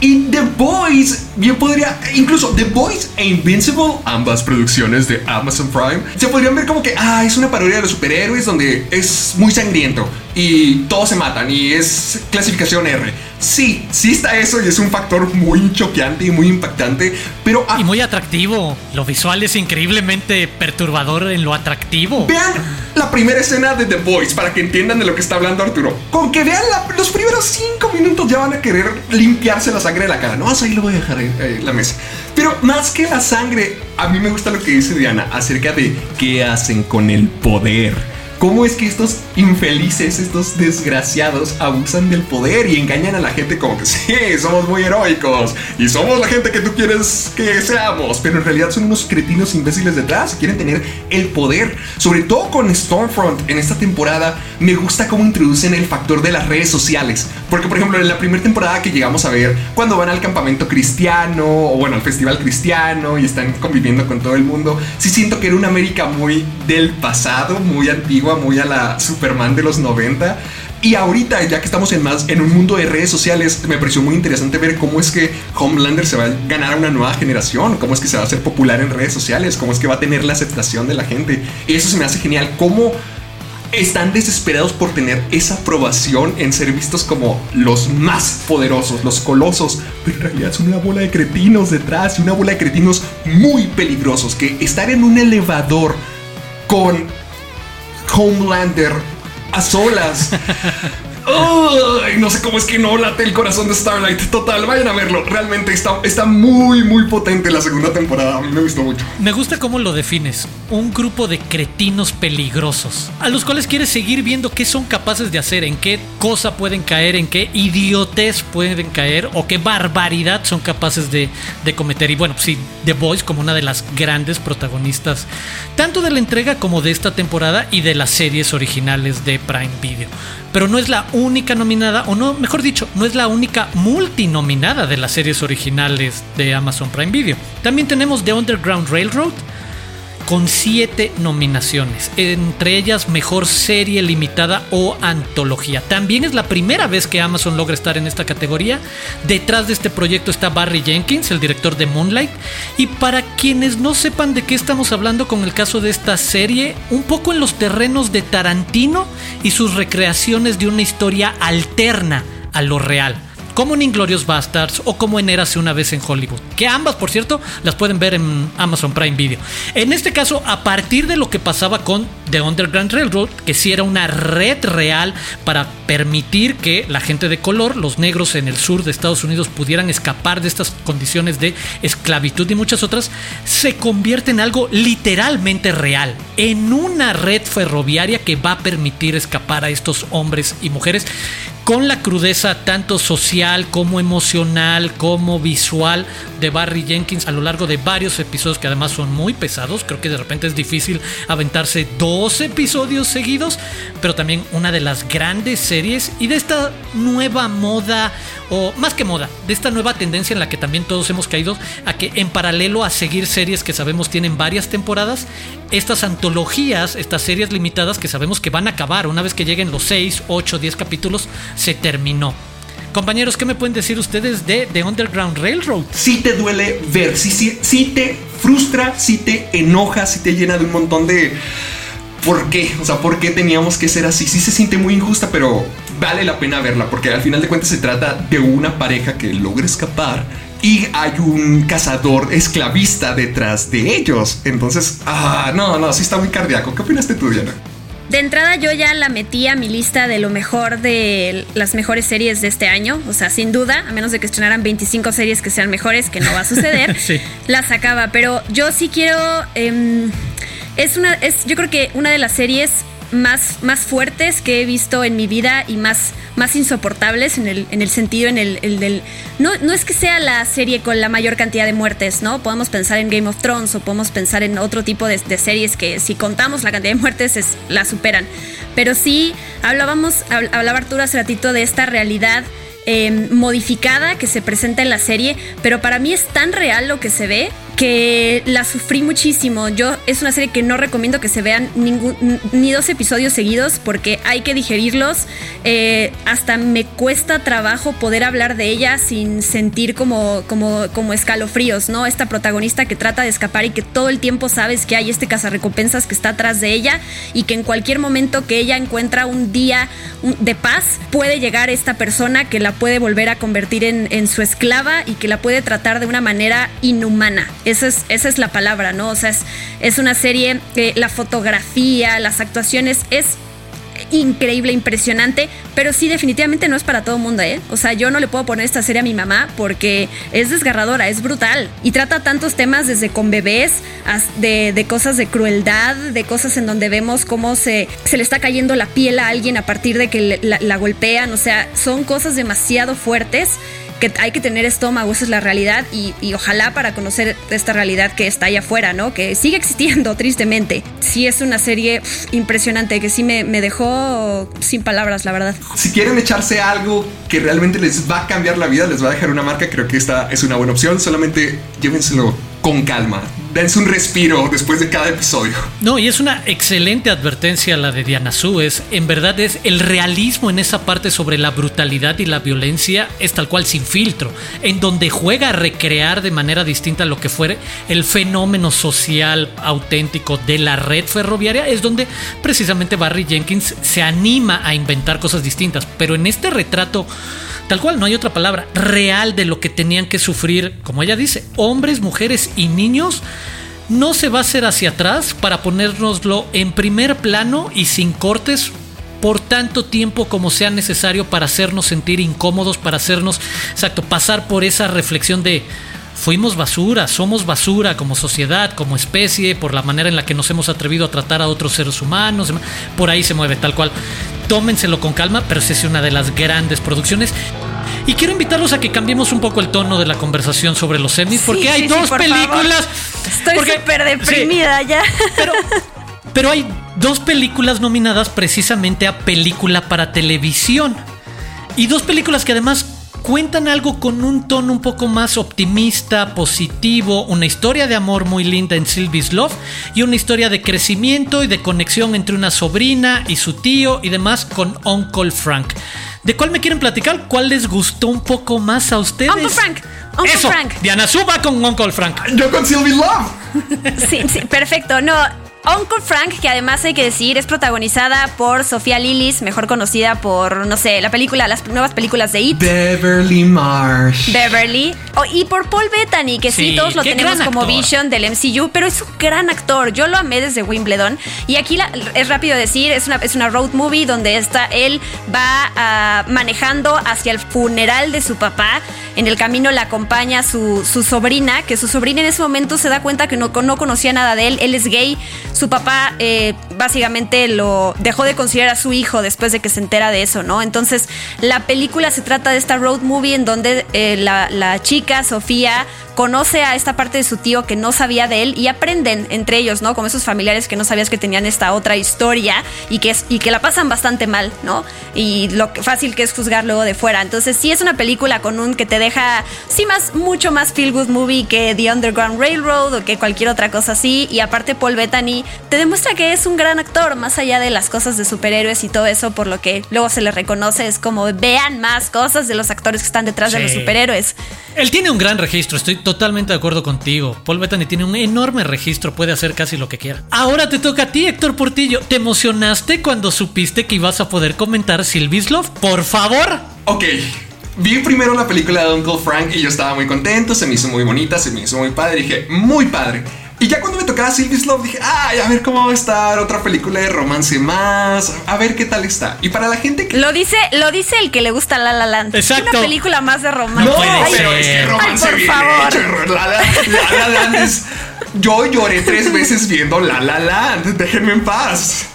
Y The Boys, bien podría, incluso The Boys e Invincible, ambas producciones de Amazon Prime, se podrían ver como que, ah, es una parodia de superhéroes donde es muy sangriento y todos se matan y es clasificación R. Sí, sí está eso y es un factor muy choqueante y muy impactante, pero... y muy atractivo. Lo visual es increíblemente perturbador en lo atractivo. Vean la primera escena de The Voice para que entiendan de lo que está hablando Arturo. Con que vean los primeros cinco minutos ya van a querer limpiarse la sangre de la cara. No, ahí lo voy a dejar en la mesa. Pero más que la sangre, a mí me gusta lo que dice Diana acerca de qué hacen con el poder cómo es que estos infelices, estos desgraciados abusan del poder y engañan a la gente como que sí, somos muy heroicos y somos la gente que tú quieres que seamos, pero en realidad son unos cretinos imbéciles detrás, quieren tener el poder, sobre todo con Stormfront en esta temporada, me gusta cómo introducen el factor de las redes sociales, porque por ejemplo en la primera temporada que llegamos a ver, cuando van al campamento cristiano o bueno, al festival cristiano y están conviviendo con todo el mundo, sí siento que era una América muy del pasado, muy antigua muy a la Superman de los 90. Y ahorita, ya que estamos en más en un mundo de redes sociales, me pareció muy interesante ver cómo es que Homelander se va a ganar a una nueva generación, cómo es que se va a hacer popular en redes sociales, cómo es que va a tener la aceptación de la gente. Y eso se me hace genial. Cómo están desesperados por tener esa aprobación en ser vistos como los más poderosos, los colosos, pero en realidad son una bola de cretinos detrás y una bola de cretinos muy peligrosos que estar en un elevador con Homelander a solas. no sé cómo es que no late el corazón de Starlight. Total, vayan a verlo. Realmente está, está muy, muy potente la segunda temporada. A mí me gustó mucho. Me gusta cómo lo defines. Un grupo de cretinos peligrosos, a los cuales quieres seguir viendo qué son capaces de hacer, en qué cosa pueden caer, en qué idiotez pueden caer o qué barbaridad son capaces de, de cometer. Y bueno, pues sí, The Voice como una de las grandes protagonistas, tanto de la entrega como de esta temporada y de las series originales de Prime Video. Pero no es la única nominada, o no, mejor dicho, no es la única multinominada de las series originales de Amazon Prime Video. También tenemos The Underground Railroad, con siete nominaciones, entre ellas Mejor Serie Limitada o Antología. También es la primera vez que Amazon logra estar en esta categoría. Detrás de este proyecto está Barry Jenkins, el director de Moonlight. Y para quienes no sepan de qué estamos hablando con el caso de esta serie, un poco en los terrenos de Tarantino y sus recreaciones de una historia alterna a lo real como en Inglorious Bastards o como en Érase una vez en Hollywood. Que ambas, por cierto, las pueden ver en Amazon Prime Video. En este caso, a partir de lo que pasaba con The Underground Railroad, que sí era una red real para permitir que la gente de color, los negros en el sur de Estados Unidos, pudieran escapar de estas condiciones de esclavitud y muchas otras, se convierte en algo literalmente real, en una red ferroviaria que va a permitir escapar a estos hombres y mujeres con la crudeza tanto social como emocional como visual de Barry Jenkins a lo largo de varios episodios que además son muy pesados. Creo que de repente es difícil aventarse dos episodios seguidos, pero también una de las grandes series y de esta nueva moda, o más que moda, de esta nueva tendencia en la que también todos hemos caído a que en paralelo a seguir series que sabemos tienen varias temporadas, estas antologías, estas series limitadas que sabemos que van a acabar una vez que lleguen los 6, 8, 10 capítulos, se terminó. Compañeros, ¿qué me pueden decir ustedes de The Underground Railroad? Sí te duele ver, sí, sí, sí te frustra, sí te enoja, sí te llena de un montón de... ¿Por qué? O sea, ¿por qué teníamos que ser así? Sí se siente muy injusta, pero vale la pena verla, porque al final de cuentas se trata de una pareja que logra escapar y hay un cazador esclavista detrás de ellos. Entonces, ah, no, no, sí está muy cardíaco. ¿Qué opinaste tú, Diana? De entrada yo ya la metí a mi lista de lo mejor de las mejores series de este año, o sea, sin duda, a menos de que estrenaran 25 series que sean mejores, que no va a suceder, Sí. la sacaba, pero yo sí quiero... em, es una, es, yo creo que una de las series más, más fuertes que he visto en mi vida y más, más insoportables en el, en el sentido en el, el del... No, no es que sea la serie con la mayor cantidad de muertes, ¿no? Podemos pensar en Game of Thrones o podemos pensar en otro tipo de, de series que si contamos la cantidad de muertes es, la superan. Pero sí, hablábamos, hab- hablaba Arturo hace ratito de esta realidad eh, modificada que se presenta en la serie, pero para mí es tan real lo que se ve que la sufrí muchísimo. Yo es una serie que no recomiendo que se vean ningún, ni dos episodios seguidos porque hay que digerirlos. Eh, hasta me cuesta trabajo poder hablar de ella sin sentir como, como, como escalofríos, ¿no? Esta protagonista que trata de escapar y que todo el tiempo sabes que hay este cazarrecompensas que está atrás de ella y que en cualquier momento que ella encuentra un día de paz puede llegar esta persona que la puede volver a convertir en, en su esclava y que la puede tratar de una manera inhumana. Esa es, esa es la palabra, ¿no? O sea, es, es una serie que la fotografía, las actuaciones, es increíble, impresionante, pero sí definitivamente no es para todo el mundo, ¿eh? O sea, yo no le puedo poner esta serie a mi mamá porque es desgarradora, es brutal y trata tantos temas desde con bebés, de, de cosas de crueldad, de cosas en donde vemos cómo se, se le está cayendo la piel a alguien a partir de que la, la golpean, o sea, son cosas demasiado fuertes que hay que tener estómago, esa es la realidad y, ojalá para conocer esta realidad que está allá afuera, ¿no? Que sigue existiendo tristemente. Sí es una serie impresionante que sí me, me dejó sin palabras, la verdad. Si quieren echarse algo que realmente les va a cambiar la vida, les va a dejar una marca, creo que esta es una buena opción. Solamente llévenselo con calma. Dense un respiro después de cada episodio. No, y es una excelente advertencia la de Diana Su. Es, en verdad, es el realismo en esa parte sobre la brutalidad y la violencia es tal cual sin filtro, en donde juega a recrear de manera distinta lo que fuere el fenómeno social auténtico de la red ferroviaria, es donde precisamente Barry Jenkins se anima a inventar cosas distintas. Pero en este retrato, tal cual, no hay otra palabra, real de lo que tenían que sufrir, como ella dice, hombres, mujeres y niños no se va a hacer hacia atrás para ponérnoslo en primer plano y sin cortes por tanto tiempo como sea necesario para hacernos sentir incómodos, para hacernos, exacto, pasar por esa reflexión de fuimos basura, somos basura como sociedad, como especie, por la manera en la que nos hemos atrevido a tratar a otros seres humanos, por ahí se mueve tal cual. Tómenselo con calma, pero es una de las grandes producciones. Y quiero invitarlos a que cambiemos un poco el tono de la conversación sobre los semis, porque Sí, hay sí, dos por películas. favor. Estoy porque- súper deprimida ya. pero, pero hay dos películas nominadas precisamente a película para televisión. Y dos películas que además cuentan algo con un tono un poco más optimista, positivo, una historia de amor muy linda en Sylvie's Love y una historia de crecimiento y de conexión entre una sobrina y su tío y demás con Uncle Frank. ¿De cuál me quieren platicar? ¿Cuál les gustó un poco más a ustedes? Uncle Frank, Uncle Eso, Frank. Diana Suba con Uncle Frank. Yo con Sylvie Love. Sí, sí, perfecto. No, Uncle Frank, que además hay que decir es protagonizada por Sofía Lillis, mejor conocida por, no sé, la película, las nuevas películas de It. Beverly Marsh. Beverly. Oh, y por Paul Bettany, que sí, Sí, todos lo tenemos como. Vision del MCU, pero es un gran actor. Yo lo amé desde Wimbledon. Y aquí la- es rápido decir, es una, es una road movie donde está, él va ah, manejando hacia el funeral de su papá. En el camino la acompaña su, su sobrina, que su sobrina en ese momento se da cuenta que no, no conocía nada de él. Él es gay. Su papá eh, básicamente lo dejó de considerar a su hijo después de que se entera de eso, ¿no? Entonces, la película se trata de esta road movie en donde eh, la, chica, Sofía, conoce a esta parte de su tío que no sabía de él y aprenden entre ellos, ¿no? Como esos familiares que no sabías que tenían esta otra historia y que, es, y que la pasan bastante mal, ¿no? Y lo fácil que es juzgar luego de fuera. Entonces, sí es una película con un que te deja, sí, más, mucho más feel good movie que The Underground Railroad o que cualquier otra cosa así. Y aparte, Paul Bettany te demuestra que es un gran actor, más allá de las cosas de superhéroes y todo eso, por lo que luego se le reconoce. Es como vean más cosas de los actores que están detrás de los superhéroes. Él tiene un gran registro, estoy totalmente de acuerdo contigo. Paul Bettany tiene un enorme registro, puede hacer casi lo que quiera. Ahora te toca a ti, Héctor Portillo. ¿Te emocionaste cuando supiste que ibas a poder comentar Sylvie's Love? Por favor. Ok. Vi primero la película de Uncle Frank y yo estaba muy contento, se me hizo muy bonita, se me hizo muy padre, dije, muy padre. Y ya cuando me tocaba Sylvie's Love dije, ay, a ver cómo va a estar otra película de romance más, a ver qué tal está. Y para la gente que... Lo dice, lo dice el que le gusta La La Land. Exacto. Una película más de romance. No, puede Ay, pero es que romance Ay, por bien favor. hecho. La La, La La Land es- Yo lloré tres veces viendo La La Land, déjenme en paz.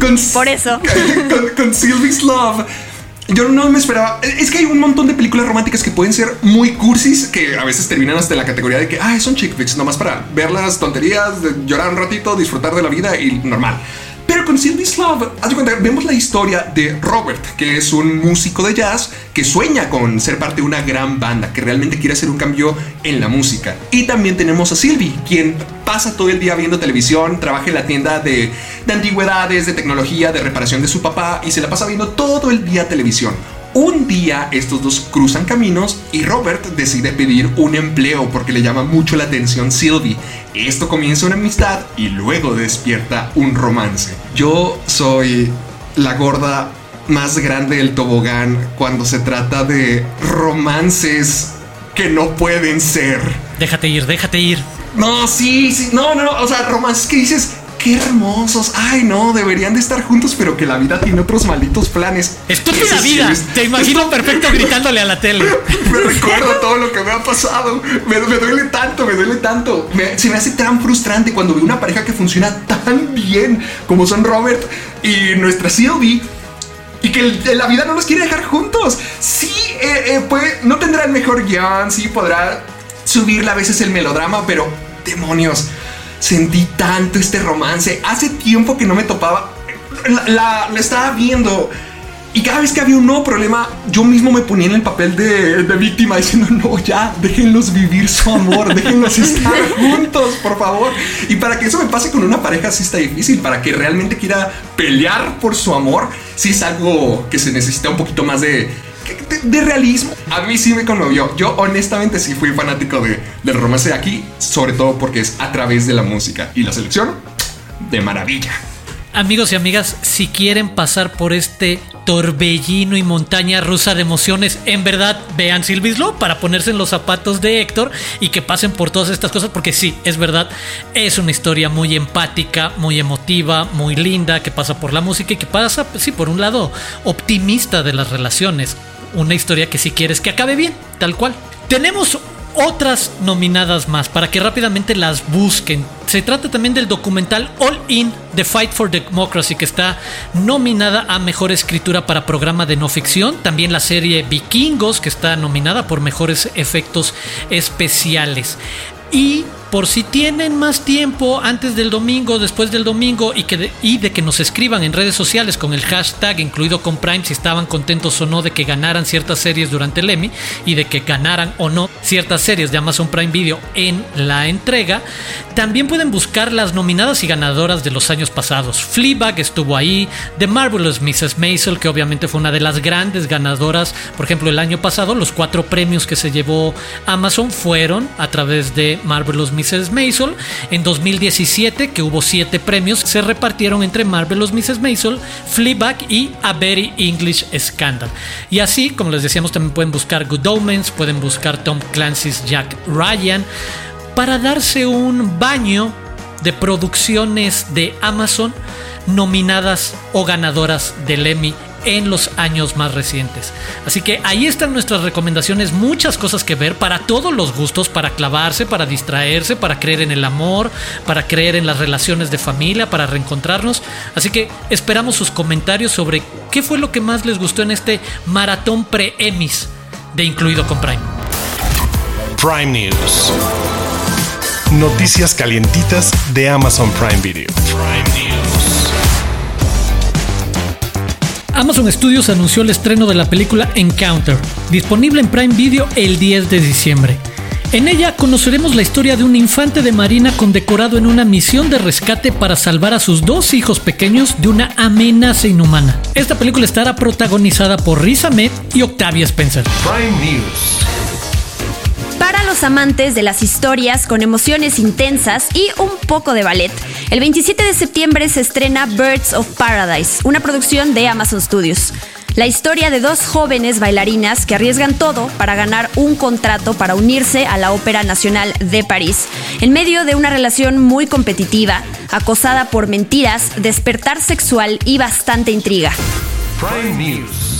Con, Por eso. con, con Sylvie's Love. Yo no me esperaba. Es que hay un montón de películas románticas que pueden ser muy cursis, que a veces terminan hasta la categoría de que, ah, son chick flicks, nomás para ver las tonterías, llorar un ratito, disfrutar de la vida y normal. Pero con Sylvie's Love, haz de cuenta, vemos la historia de Robert, que es un músico de jazz que sueña con ser parte de una gran banda, que realmente quiere hacer un cambio en la música. Y también tenemos a Sylvie, quien pasa todo el día viendo televisión, trabaja en la tienda de, de antigüedades, de tecnología, de reparación de su papá y se la pasa viendo todo el día televisión. Un día estos dos cruzan caminos y Robert decide pedir un empleo porque le llama mucho la atención Sylvie. Esto comienza una amistad y luego despierta un romance. Yo soy la gorda más grande del tobogán cuando se trata de romances que no pueden ser. Déjate ir, déjate ir. No, sí, sí, no, no, o sea, romances que dices, qué hermosos, ay, no, deberían de estar juntos, pero que la vida tiene otros malditos planes. Estúpida sí vida. Te imagino perfecto gritándole a la tele. me recuerdo todo lo que me ha pasado. Me, me duele tanto, me duele tanto. Me- se me hace tan frustrante cuando veo una pareja que funciona tan bien como son Robert y nuestra Sylvie. Y que la vida no los quiere dejar juntos. Sí, eh, eh, puede- no tendrá el mejor guion, sí podrá subirle a veces el melodrama, pero demonios, sentí tanto este romance. Hace tiempo que no me topaba. La, la- la estaba viendo. Y cada vez que había un nuevo problema, yo mismo me ponía en el papel de, de víctima diciendo, no, ya, déjenlos vivir su amor, déjenlos estar juntos, por favor. Y para que eso me pase con una pareja sí está difícil, para que realmente quiera pelear por su amor, sí es algo que se necesita un poquito más de, de, de realismo. A mí sí me conmovió. Yo honestamente sí fui fanático de, del romance de aquí, sobre todo porque es a través de la música y la selección de maravilla. Amigos y amigas, si quieren pasar por este torbellino y montaña rusa de emociones, en verdad vean Sylvie's Love para ponerse en los zapatos de Héctor y que pasen por todas estas cosas, porque sí, es verdad, es una historia muy empática, muy emotiva, muy linda, que pasa por la música y que pasa, sí, por un lado optimista de las relaciones. Una historia que si quieres que acabe bien, tal cual. Tenemos otras nominadas más para que rápidamente las busquen. Se trata también del documental All In The Fight for Democracy que está nominada a mejor escritura para programa de no ficción. También la serie Vikingos que está nominada por mejores efectos especiales. Y por si tienen más tiempo antes del domingo, después del domingo y, que de, y de que nos escriban en redes sociales con el hashtag incluido con Prime si estaban contentos o no de que ganaran ciertas series durante el Emmy y de que ganaran o no ciertas series de Amazon Prime Video en la entrega, también pueden buscar las nominadas y ganadoras de los años pasados. Fleabag estuvo ahí, The Marvelous Mrs. Maisel, que obviamente fue una de las grandes ganadoras, por ejemplo, el año pasado, los cuatro premios que se llevó Amazon fueron a través de Marvelous Mrs. Maisel. En 2017, que hubo siete premios, se repartieron entre Marvelous Mrs. Maisel, Fleabag y A Very English Scandal. Y así, como les decíamos, también pueden buscar Good Omens, pueden buscar Tom Clancy's Jack Ryan, para darse un baño de producciones de Amazon nominadas o ganadoras del Emmy en los años más recientes. Así que ahí están nuestras recomendaciones, muchas cosas que ver para todos los gustos, para clavarse, para distraerse, para creer en el amor, para creer en las relaciones de familia, para reencontrarnos. Así que esperamos sus comentarios sobre qué fue lo que más les gustó en este maratón pre-Emmys de Incluido con Prime. Prime News. Noticias calientitas de Amazon Prime Video. Amazon Studios anunció el estreno de la película Encounter, disponible en Prime Video el 10 de diciembre. En ella conoceremos la historia de un infante de marina condecorado en una misión de rescate para salvar a sus dos hijos pequeños de una amenaza inhumana. Esta película estará protagonizada por Riz Ahmed y Octavia Spencer. Prime News. Para los amantes de las historias con emociones intensas y un poco de ballet, el 27 de septiembre se estrena Birds of Paradise, una producción de Amazon Studios. La historia de dos jóvenes bailarinas que arriesgan todo para ganar un contrato para unirse a la Ópera Nacional de París, en medio de una relación muy competitiva, acosada por mentiras, despertar sexual y bastante intriga. Prime News.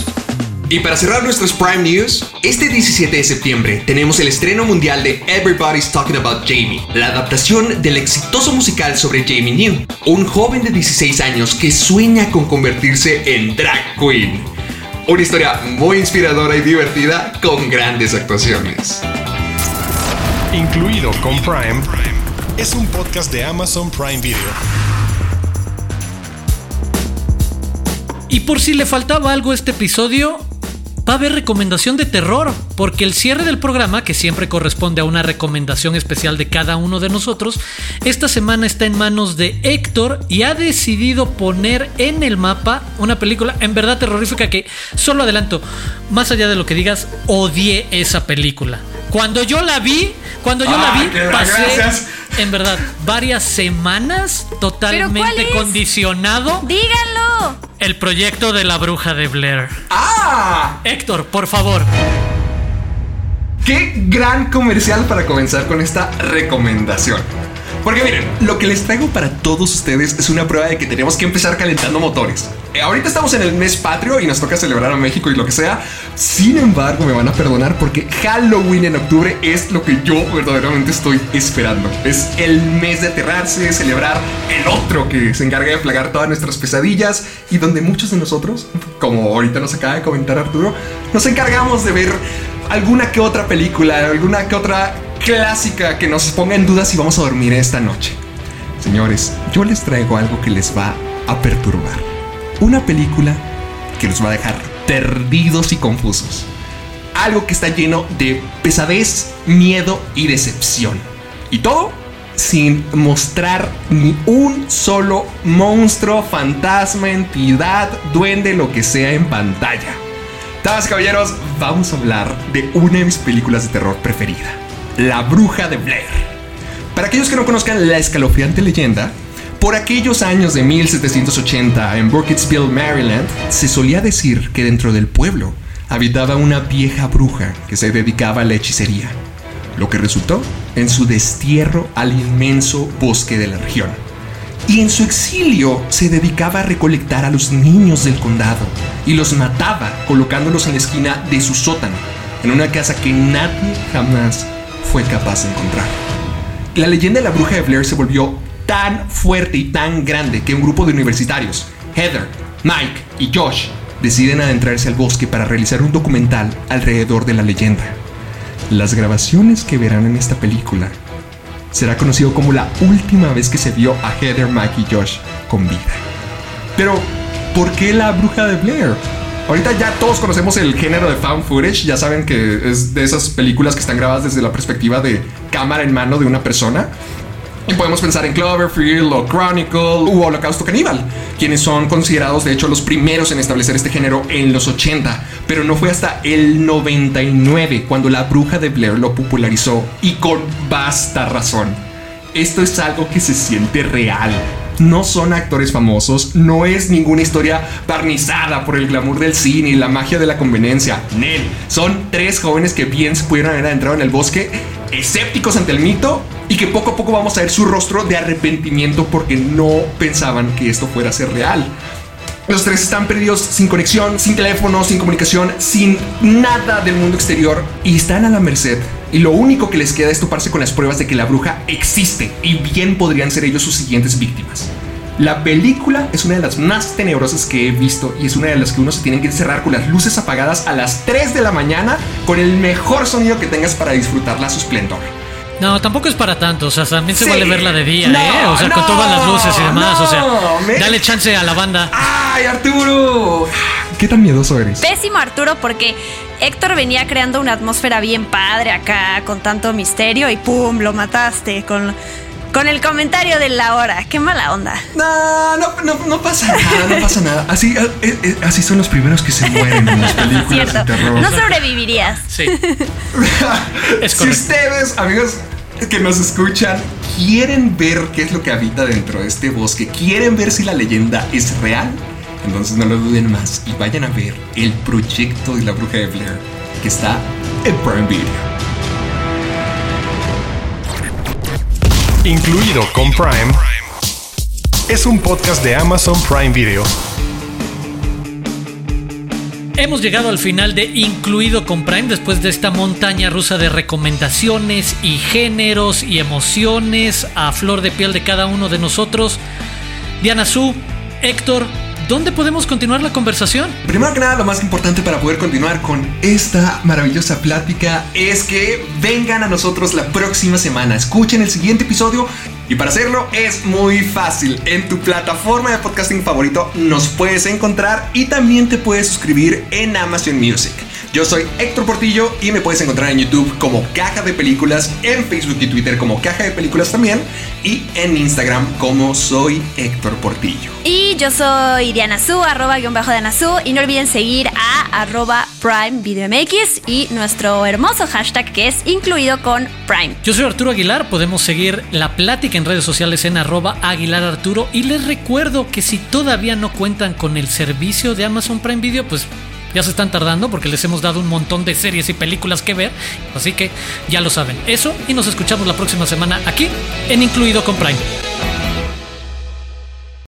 Y para cerrar nuestros Prime News, este 17 de septiembre tenemos el estreno mundial de Everybody's Talking About Jamie, la adaptación del exitoso musical sobre Jamie New, un joven de 16 años que sueña con convertirse en drag queen. Una historia muy inspiradora y divertida con grandes actuaciones. Incluido con Prime, es un podcast de Amazon Prime Video. Y por si le faltaba algo a este episodio, va a haber recomendación de terror, porque el cierre del programa, que siempre corresponde a una recomendación especial de cada uno de nosotros, esta semana está en manos de Héctor y ha decidido poner en el mapa una película en verdad terrorífica que, solo adelanto, más allá de lo que digas, odié esa película. Cuando yo la vi, cuando yo la vi, pasé, gracias. en verdad, varias semanas totalmente condicionado ¡Díganlo! el proyecto de la bruja de Blair. ¡Ah! Héctor, por favor. ¡Qué gran comercial para comenzar con esta recomendación! Porque miren, lo que les traigo para todos ustedes es una prueba de que tenemos que empezar calentando motores. Eh, ahorita estamos en el mes patrio y nos toca celebrar a México y lo que sea. Sin embargo, me van a perdonar porque Halloween en octubre es lo que yo verdaderamente estoy esperando. Es el mes de aterrarse, celebrar el otro que se encarga de plagar todas nuestras pesadillas y donde muchos de nosotros, como ahorita nos acaba de comentar Arturo, nos encargamos de ver alguna que otra película, alguna que otra clásica que nos ponga en duda si vamos a dormir esta noche. Señores, yo les traigo algo que les va a perturbar. Una película que los va a dejar perdidos y confusos. Algo que está lleno de pesadez, miedo y decepción. Y todo sin mostrar ni un solo monstruo, fantasma, entidad, duende, lo que sea en pantalla. Damas y caballeros, vamos a hablar de una de mis películas de terror preferida, La Bruja de Blair. Para aquellos que no conozcan la escalofriante leyenda, por aquellos años de 1780 en Burkittsville, Maryland, se solía decir que dentro del pueblo habitaba una vieja bruja que se dedicaba a la hechicería, lo que resultó en su destierro al inmenso bosque de la región. Y en su exilio se dedicaba a recolectar a los niños del condado y los mataba colocándolos en la esquina de su sótano, en una casa que nadie jamás fue capaz de encontrar. La leyenda de la bruja de Blair se volvió tan fuerte y tan grande que un grupo de universitarios, Heather, Mike y Josh, deciden adentrarse al bosque para realizar un documental alrededor de la leyenda. Las grabaciones que verán en esta película será conocido como la última vez que se vio a Heather, Mike y Josh con vida. Pero, ¿por qué la bruja de Blair? Ahorita ya todos conocemos el género de found footage, ya saben que es de esas películas que están grabadas desde la perspectiva de cámara en mano de una persona. Podemos pensar en Cloverfield o Chronicle u Holocausto Caníbal, quienes son considerados de hecho los primeros en establecer este género en los 80, pero no fue hasta el 99 cuando la bruja de Blair lo popularizó y con vasta razón. Esto es algo que se siente real, no son actores famosos, no es ninguna historia barnizada por el glamour del cine y la magia de la conveniencia. Nel, son tres jóvenes que bien se pudieron haber adentrado en el bosque, escépticos ante el mito y que poco a poco vamos a ver su rostro de arrepentimiento porque no pensaban que esto fuera a ser real. Los tres están perdidos sin conexión, sin teléfono, sin comunicación, sin nada del mundo exterior y están a la merced. Y lo único que les queda es toparse con las pruebas de que la bruja existe y bien podrían ser ellos sus siguientes víctimas. La película es una de las más tenebrosas que he visto y es una de las que uno se tiene que encerrar con las luces apagadas a las 3 de la mañana con el mejor sonido que tengas para disfrutarla a su esplendor. No, tampoco es para tanto. O sea, también se vale verla de día, ¿eh? O sea, con todas las luces y demás. o sea, dale chance a la banda. ¡Ay, Arturo! ¿Qué tan miedoso eres? Pésimo, Arturo, porque Héctor venía creando una atmósfera bien padre acá, con tanto misterio, y ¡pum! Lo mataste con con el comentario de la hora. Qué mala onda. No, no, no, no pasa nada, no pasa nada. Así, eh, eh, así son los primeros que se mueren en las películas de terror. No sobrevivirías. Sí. es si ustedes, amigos que nos escuchan, quieren ver qué es lo que habita dentro de este bosque, quieren ver si la leyenda es real, entonces no lo duden más y vayan a ver el proyecto de la bruja de Blair que está en Prime Video. Incluido con Prime, es un podcast de Amazon Prime Video. Hemos llegado al final de Incluido con Prime después de esta montaña rusa de recomendaciones y géneros y emociones a flor de piel de cada uno de nosotros. Diana Su, Héctor, ¿dónde podemos continuar la conversación? Primero que nada, lo más importante para poder continuar con esta maravillosa plática es que vengan a nosotros la próxima semana, escuchen el siguiente episodio y para hacerlo es muy fácil. En tu plataforma de podcasting favorito nos puedes encontrar y también te puedes suscribir en Amazon Music. Yo soy Héctor Portillo y me puedes encontrar en YouTube como Caja de Películas, en Facebook y Twitter como Caja de Películas también y en Instagram como soy Héctor Portillo. Y yo soy Diana Su, arroba guion bajo Diana Su y no olviden seguir a arroba Prime Video MX y nuestro hermoso hashtag que es incluido con Prime. Yo soy Arturo Aguilar, podemos seguir la plática en redes sociales en arroba Aguilar Arturo y les recuerdo que si todavía no cuentan con el servicio de Amazon Prime Video, pues ya se están tardando porque les hemos dado un montón de series y películas que ver. Así que ya lo saben. Eso y nos escuchamos la próxima semana aquí en Incluido con Prime.